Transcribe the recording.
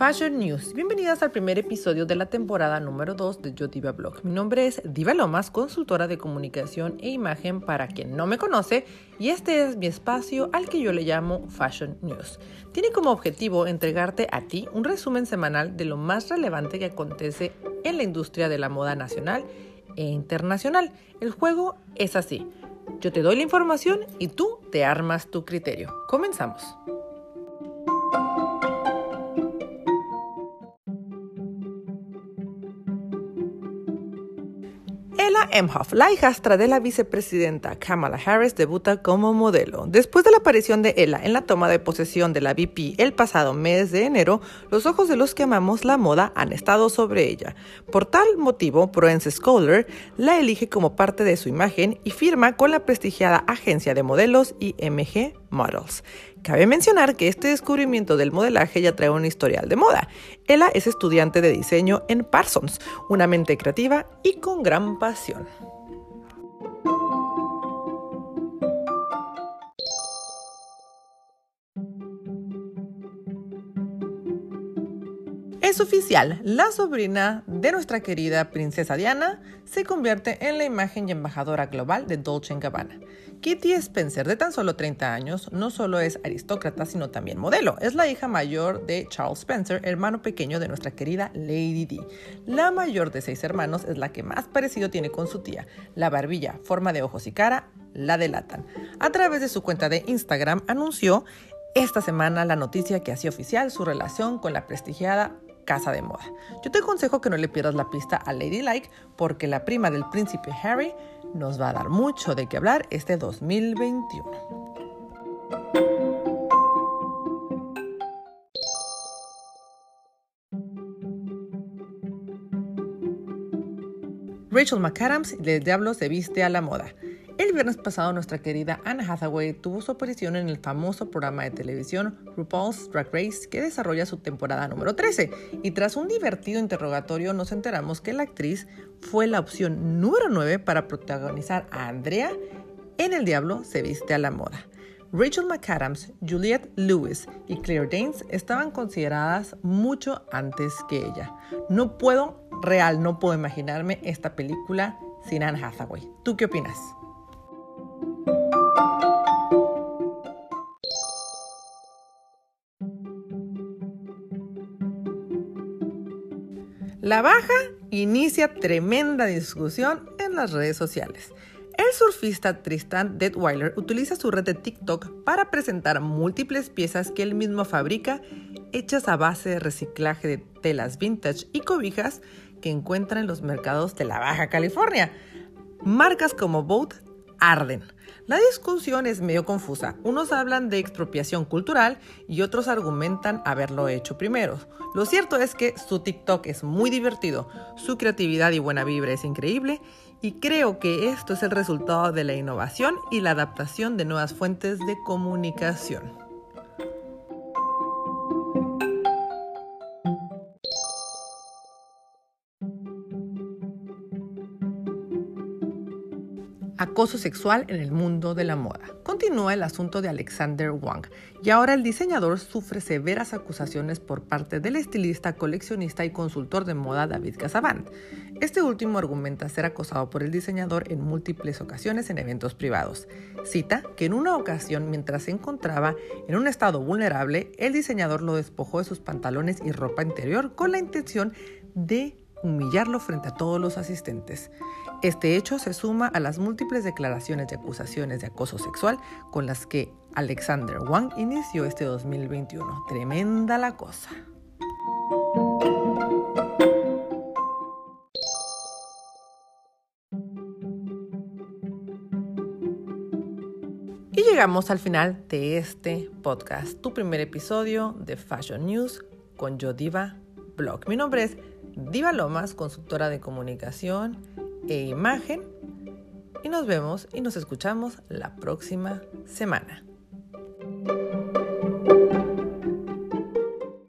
Fashion News. Bienvenidas al primer episodio de la temporada número 2 de Yo Diva Blog. Mi nombre es Diva Lomas, consultora de comunicación e imagen para quien no me conoce, y este es mi espacio al que yo le llamo Fashion News. Tiene como objetivo entregarte a ti un resumen semanal de lo más relevante que acontece en la industria de la moda nacional e internacional. El juego es así. Yo te doy la información y tú te armas tu criterio. Comenzamos. Ella Emhoff, la hijastra de la vicepresidenta Kamala Harris, debuta como modelo. Después de la aparición de Ella en la toma de posesión de la VP el pasado mes de enero, los ojos de los que amamos la moda han estado sobre ella. Por tal motivo, Prudence Scholar la elige como parte de su imagen y firma con la prestigiada agencia de modelos IMG Models. Cabe mencionar que este descubrimiento del modelaje ya trae un historial de moda. Ella es estudiante de diseño en Parsons, una mente creativa y con gran pasión. Es oficial, la sobrina de nuestra querida princesa Diana se convierte en la imagen y embajadora global de Dolce Gabbana. Kitty Spencer, de tan solo 30 años, no solo es aristócrata, sino también modelo. Es la hija mayor de Charles Spencer, hermano pequeño de nuestra querida Lady D. La mayor de seis hermanos es la que más parecido tiene con su tía. La barbilla, forma de ojos y cara la delatan. A través de su cuenta de Instagram anunció esta semana la noticia que hacía oficial su relación con la prestigiada casa de moda. Yo te aconsejo que no le pierdas la pista a Ladylike porque la prima del príncipe Harry nos va a dar mucho de qué hablar este 2021. Rachel McAdams del Diablo se viste a la moda. El viernes pasado nuestra querida Anne Hathaway tuvo su aparición en el famoso programa de televisión RuPaul's Drag Race que desarrolla su temporada número 13 y tras un divertido interrogatorio nos enteramos que la actriz fue la opción número 9 para protagonizar a Andrea en El Diablo se viste a la moda. Rachel McAdams, Juliette Lewis y Claire Danes estaban consideradas mucho antes que ella. No puedo, real, no puedo imaginarme esta película sin Anne Hathaway. ¿Tú qué opinas? La baja inicia tremenda discusión en las redes sociales. El surfista Tristan Detweiler utiliza su red de TikTok para presentar múltiples piezas que él mismo fabrica hechas a base de reciclaje de telas vintage y cobijas que encuentra en los mercados de la Baja California. Marcas como Boat arden. La discusión es medio confusa. Unos hablan de expropiación cultural y otros argumentan haberlo hecho primero. Lo cierto es que su TikTok es muy divertido, su creatividad y buena vibra es increíble y creo que esto es el resultado de la innovación y la adaptación de nuevas fuentes de comunicación. Acoso sexual en el mundo de la moda. Continúa el asunto de Alexander Wang y ahora el diseñador sufre severas acusaciones por parte del estilista, coleccionista y consultor de moda David Casabant. Este último argumenta ser acosado por el diseñador en múltiples ocasiones en eventos privados. Cita que en una ocasión, mientras se encontraba en un estado vulnerable, el diseñador lo despojó de sus pantalones y ropa interior con la intención de humillarlo frente a todos los asistentes. Este hecho se suma a las múltiples declaraciones de acusaciones de acoso sexual con las que Alexander Wang inició este 2021. Tremenda la cosa. Y llegamos al final de este podcast, tu primer episodio de Fashion News con Yodiva Blog. Mi nombre es Diva Lomas, consultora de comunicación e imagen. Y nos vemos y nos escuchamos la próxima semana.